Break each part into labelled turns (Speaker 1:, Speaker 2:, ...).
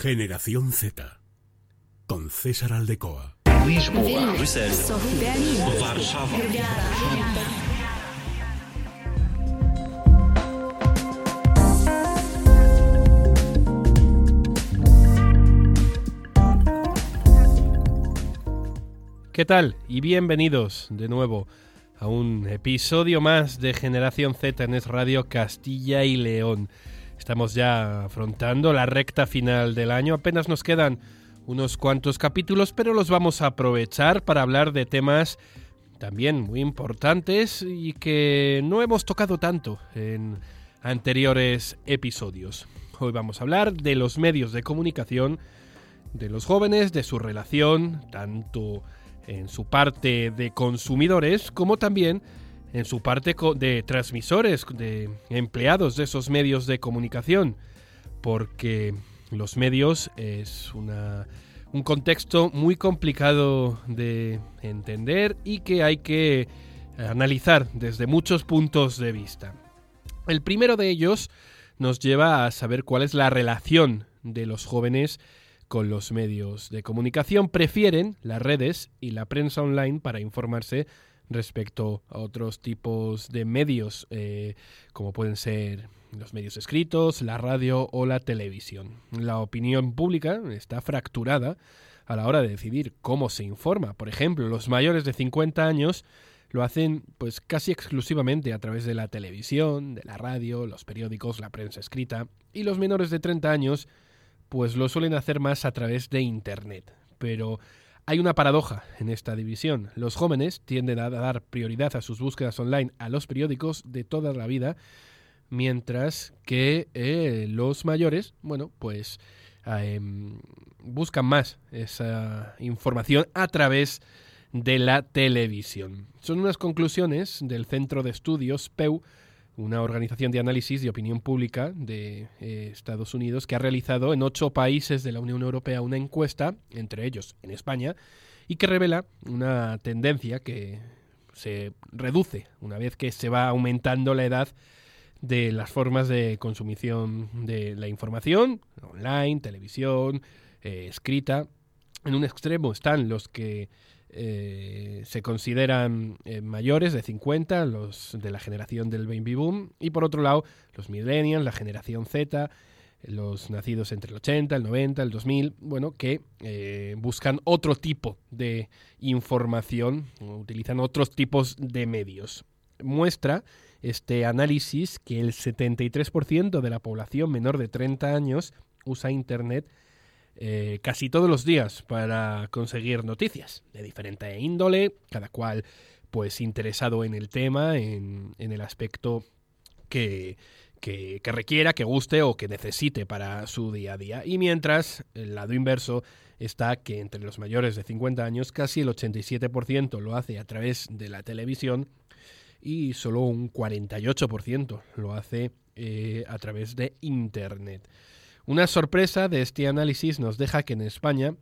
Speaker 1: Generación Z con César Aldecoa.
Speaker 2: ¿Qué tal? Y bienvenidos de nuevo a un episodio más de Generación Z en Es Radio Castilla y León. Estamos ya afrontando la recta final del año, apenas nos quedan unos cuantos capítulos, pero los vamos a aprovechar para hablar de temas también muy importantes y que no hemos tocado tanto en anteriores episodios. Hoy vamos a hablar de los medios de comunicación, de los jóvenes, de su relación, tanto en su parte de consumidores como también en su parte de transmisores, de empleados de esos medios de comunicación, porque los medios es una, un contexto muy complicado de entender y que hay que analizar desde muchos puntos de vista. El primero de ellos nos lleva a saber cuál es la relación de los jóvenes con los medios de comunicación. Prefieren las redes y la prensa online para informarse respecto a otros tipos de medios, eh, como pueden ser los medios escritos, la radio o la televisión. La opinión pública está fracturada a la hora de decidir cómo se informa. Por ejemplo, los mayores de 50 años lo hacen pues casi exclusivamente a través de la televisión, de la radio, los periódicos, la prensa escrita, y los menores de 30 años pues lo suelen hacer más a través de internet. Pero hay una paradoja en esta división. Los jóvenes tienden a dar prioridad a sus búsquedas online a los periódicos de toda la vida, mientras que eh, los mayores, bueno, pues em, buscan más esa información a través de la televisión. Son unas conclusiones del Centro de Estudios PEU una organización de análisis de opinión pública de eh, Estados Unidos que ha realizado en ocho países de la Unión Europea una encuesta, entre ellos en España, y que revela una tendencia que se reduce una vez que se va aumentando la edad de las formas de consumición de la información, online, televisión, eh, escrita. En un extremo están los que eh, se consideran eh, mayores de 50, los de la generación del baby boom, y por otro lado, los millennials, la generación Z, los nacidos entre el 80, el 90, el 2000, bueno, que eh, buscan otro tipo de información, utilizan otros tipos de medios. Muestra este análisis que el 73% de la población menor de 30 años usa Internet eh, casi todos los días para conseguir noticias de diferente índole, cada cual pues interesado en el tema, en, el aspecto que, que, requiera, que guste o que necesite para su día a día. Y mientras, el lado inverso está que entre los mayores de 50 años casi el 87% lo hace a través de la televisión y solo un 48% lo hace eh, a través de Internet. Una sorpresa de este análisis nos deja que en España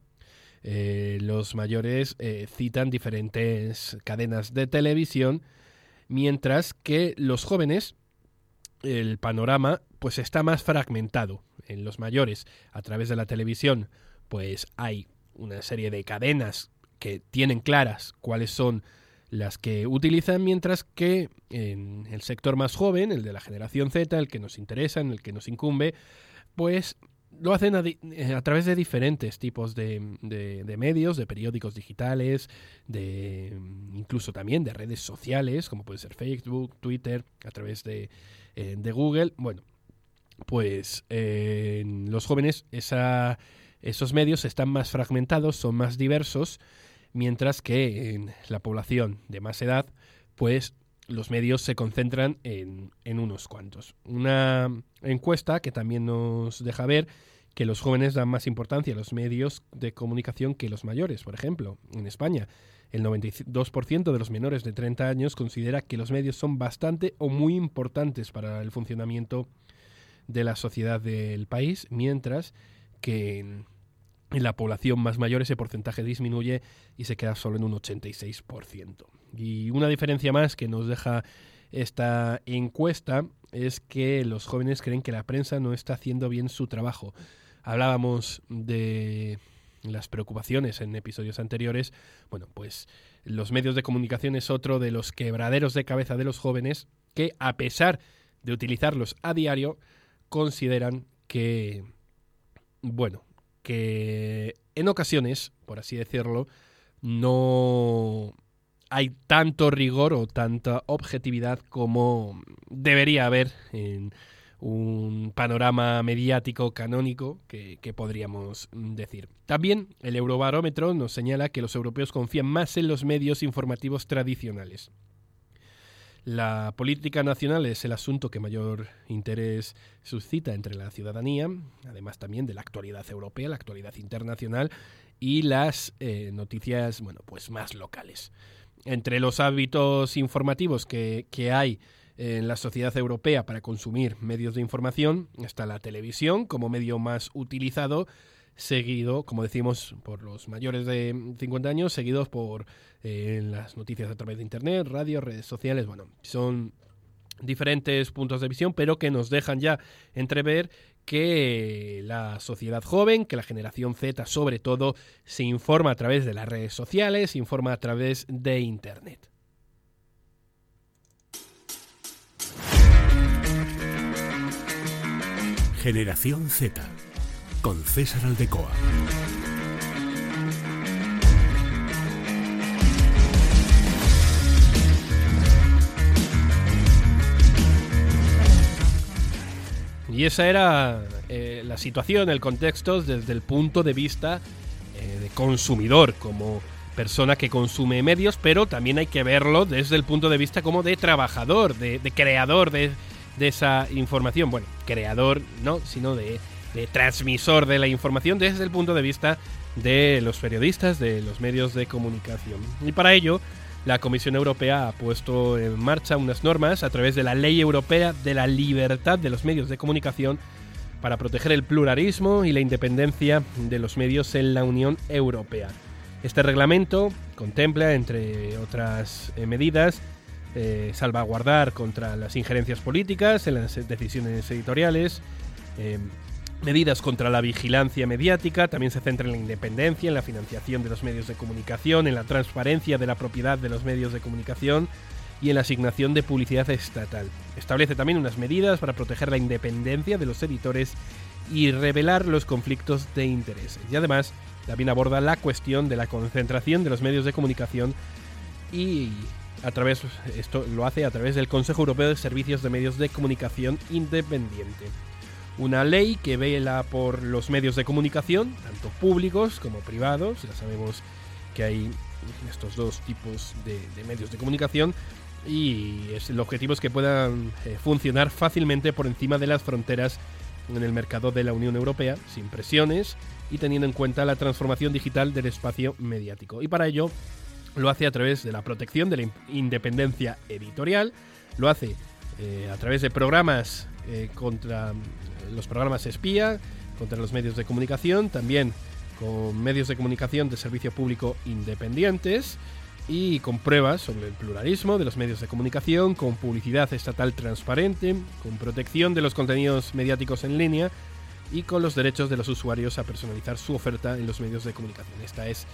Speaker 2: eh, los mayores eh, citan diferentes cadenas de televisión, mientras que los jóvenes, el panorama, pues está más fragmentado. En los mayores, a través de la televisión, pues hay una serie de cadenas que tienen claras cuáles son las que utilizan, mientras que en el sector más joven, el de la generación Z, el que nos interesa, en el que nos incumbe, pues lo hacen eh, a, través de diferentes tipos de, medios, de periódicos digitales, de incluso también de redes sociales, como puede ser Facebook, Twitter, a través de, eh, Google. Bueno, pues eh, los jóvenes esos medios están más fragmentados, son más diversos, mientras que en la población de más edad, pues los medios se concentran en, unos cuantos. Una encuesta que también nos deja ver que los jóvenes dan más importancia a los medios de comunicación que los mayores. Por ejemplo, en España, el 92% de los menores de 30 años considera que los medios son bastante o muy importantes para el funcionamiento de la sociedad del país, mientras que en, en la población más mayor ese porcentaje disminuye y se queda solo en un 86%. Y una diferencia más que nos deja esta encuesta es que los jóvenes creen que la prensa no está haciendo bien su trabajo hablábamos de las preocupaciones en episodios anteriores, bueno, pues los medios de comunicación es otro de los quebraderos de cabeza de los jóvenes que, a pesar de utilizarlos a diario, consideran que, bueno, que en ocasiones, por así decirlo, no hay tanto rigor o tanta objetividad como debería haber en un panorama mediático canónico que, podríamos decir. También el Eurobarómetro nos señala que los europeos confían más en los medios informativos tradicionales. La política nacional es el asunto que mayor interés suscita entre la ciudadanía, además también de la actualidad europea, la actualidad internacional y las eh, noticias, bueno, pues más locales. Entre los hábitos informativos que, que hay en la sociedad europea para consumir medios de información está la televisión como medio más utilizado, seguido, como decimos, por los mayores de 50 años, seguidos por eh, las noticias a través de Internet, radio, redes sociales. Bueno, son diferentes puntos de visión, pero que nos dejan ya entrever que la sociedad joven, que la generación Z sobre todo, se informa a través de las redes sociales, se informa a través de Internet.
Speaker 1: Generación Z con César Aldecoa.
Speaker 2: Y esa era eh, la situación, el contexto desde el punto de vista eh, de consumidor, como persona que consume medios, pero también hay que verlo desde el punto de vista como de trabajador, de creador de, de esa información. Bueno, creador no, sino de, transmisor de la información desde el punto de vista de los periodistas, de los medios de comunicación. Y para ello, la Comisión Europea ha puesto en marcha unas normas a través de la Ley Europea de la Libertad de los Medios de Comunicación para proteger el pluralismo y la independencia de los medios en la Unión Europea. Este reglamento contempla, entre otras eh, medidas, eh, salvaguardar contra las injerencias políticas en las decisiones editoriales, eh, medidas contra la vigilancia mediática, también se centra en la independencia, en la financiación de los medios de comunicación, en la transparencia de la propiedad de los medios de comunicación y en la asignación de publicidad estatal. Establece también unas medidas para proteger la independencia de los editores y revelar los conflictos de intereses. Y además también aborda la cuestión de la concentración de los medios de comunicación y a través, esto lo hace a través del Consejo Europeo de Servicios de Medios de Comunicación Independiente. Una ley que vela por los medios de comunicación, tanto públicos como privados. Ya sabemos que hay estos dos tipos de, medios de comunicación y el objetivo es que puedan eh, funcionar fácilmente por encima de las fronteras en el mercado de la Unión Europea, sin presiones y teniendo en cuenta la transformación digital del espacio mediático. Y para ello lo hace a través de la protección de la independencia editorial, lo hace eh, a través de programas eh, contra los programas espía, contra los medios de comunicación, también con medios de comunicación de servicio público independientes y con pruebas sobre el pluralismo de los medios de comunicación, con publicidad estatal transparente, con protección de los contenidos mediáticos en línea y con los derechos de los usuarios a personalizar su oferta en los medios de comunicación. Esta es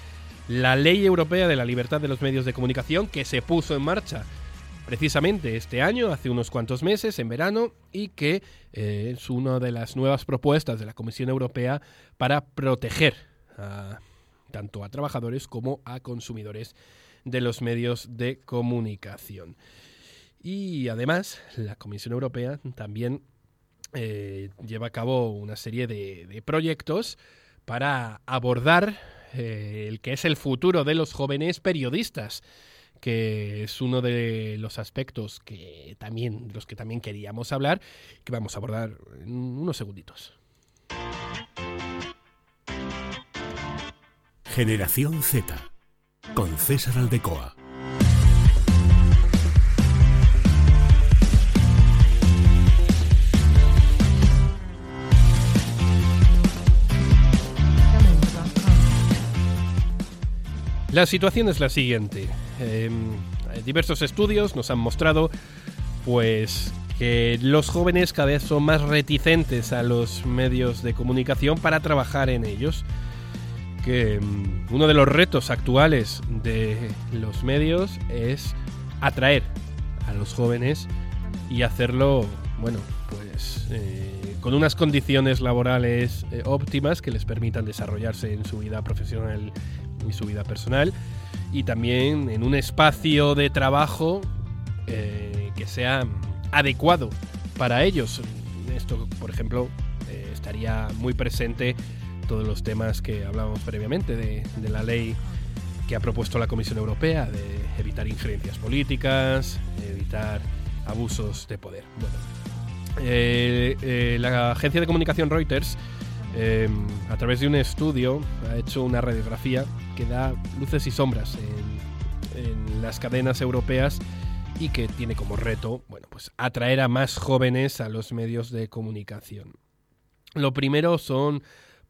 Speaker 2: la Ley Europea de la Libertad de los Medios de Comunicación que se puso en marcha precisamente este año, hace unos cuantos meses, en verano, y que eh, es una de las nuevas propuestas de la Comisión Europea para proteger tanto a trabajadores como a consumidores de los medios de comunicación. Y además, la Comisión Europea también eh, lleva a cabo una serie de proyectos para abordar eh, el que es el futuro de los jóvenes periodistas que es uno de los aspectos que también los que también queríamos hablar que vamos a abordar en unos segunditos.
Speaker 1: Generación Z con César Aldecoa.
Speaker 2: La situación es la siguiente. Em, diversos estudios nos han mostrado pues que los jóvenes cada vez son más reticentes a los medios de comunicación para trabajar en ellos. Que mm, uno de los retos actuales de los medios es atraer a los jóvenes y hacerlo, bueno, pues eh, con unas condiciones laborales eh, óptimas que les permitan desarrollarse en su vida profesional y su vida personal y también en un espacio de trabajo eh, que sea adecuado para ellos. Esto, por ejemplo, eh, estaría muy presente todos los temas que hablábamos previamente de, la ley que ha propuesto la Comisión Europea de evitar injerencias políticas, evitar abusos de poder. Eh, la agencia de comunicación Reuters, a través de un estudio, ha hecho una radiografía que da luces y sombras en las cadenas europeas y que tiene como reto, bueno, pues atraer a más jóvenes a los medios de comunicación. Lo primero son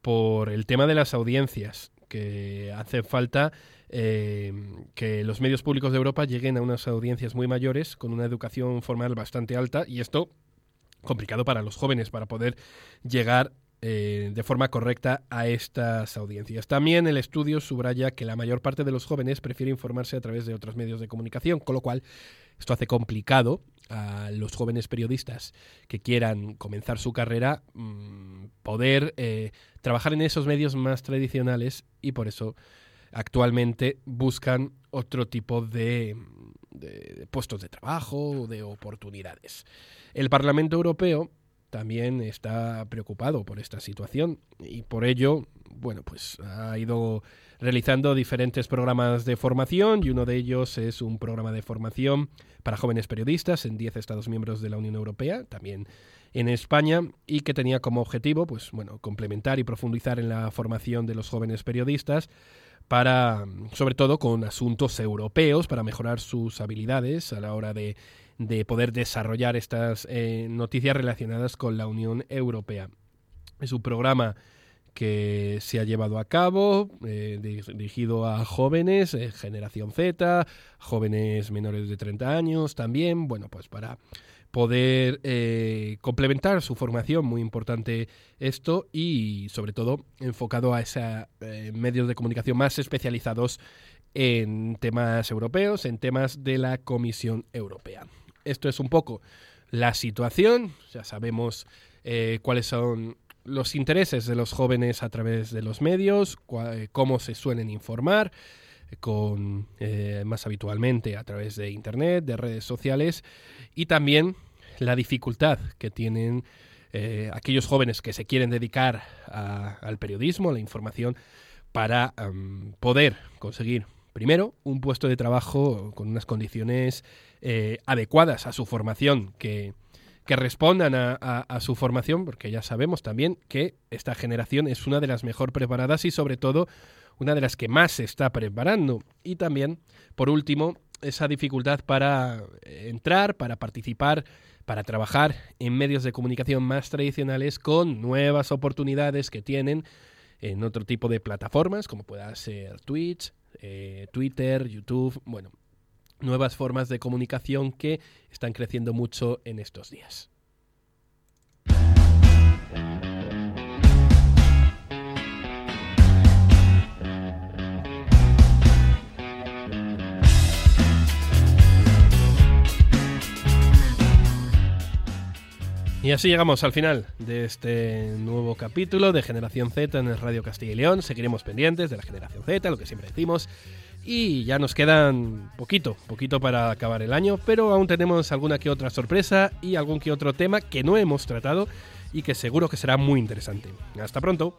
Speaker 2: por el tema de las audiencias, que hace falta eh, que los medios públicos de Europa lleguen a unas audiencias muy mayores, con una educación formal bastante alta, y esto complicado para los jóvenes, para poder llegar eh, de forma correcta a estas audiencias. También el estudio subraya que la mayor parte de los jóvenes prefiere informarse a través de otros medios de comunicación, con lo cual esto hace complicado a los jóvenes periodistas que quieran comenzar su carrera mm, poder eh, trabajar en esos medios más tradicionales y por eso actualmente buscan otro tipo de, de puestos de trabajo o de oportunidades. El Parlamento Europeo también está preocupado por esta situación y por ello, bueno, pues ha ido realizando diferentes programas de formación y uno de ellos es un programa de formación para jóvenes periodistas en 10 Estados miembros de la Unión Europea, también en España, y que tenía como objetivo, pues bueno, complementar y profundizar en la formación de los jóvenes periodistas para, sobre todo con asuntos europeos, para mejorar sus habilidades a la hora de, de poder desarrollar estas eh, noticias relacionadas con la Unión Europea. Es un programa que se ha llevado a cabo, eh, dirigido a jóvenes, eh, generación Z, jóvenes menores de 30 años también, bueno, pues para poder complementar su formación, muy importante esto, y sobre todo enfocado a esos medios de comunicación más especializados en temas europeos, en temas de la Comisión Europea. Esto es un poco la situación, ya sabemos cuáles son los intereses de los jóvenes a través de los medios, eh, cómo se suelen informar, eh, con, eh, más habitualmente a través de Internet, de redes sociales, y también la dificultad que tienen aquellos jóvenes que se quieren dedicar al periodismo, a la información, para poder conseguir, primero, un puesto de trabajo con unas condiciones adecuadas a su formación, que que respondan a, su formación, porque ya sabemos también que esta generación es una de las mejor preparadas y sobre todo una de las que más se está preparando. Y también, por último, esa dificultad para entrar, para participar, para trabajar en medios de comunicación más tradicionales con nuevas oportunidades que tienen en otro tipo de plataformas, como pueda ser Twitch, eh, Twitter, YouTube, bueno, nuevas formas de comunicación que están creciendo mucho en estos días. Y así llegamos al final de este nuevo capítulo de Generación Z en el Radio Castilla y León. Seguiremos pendientes de la Generación Z, lo que siempre decimos. Y ya nos quedan poquito, poquito para acabar el año, pero aún tenemos alguna que otra sorpresa y algún que otro tema que no hemos tratado y que seguro que será muy interesante. Hasta pronto.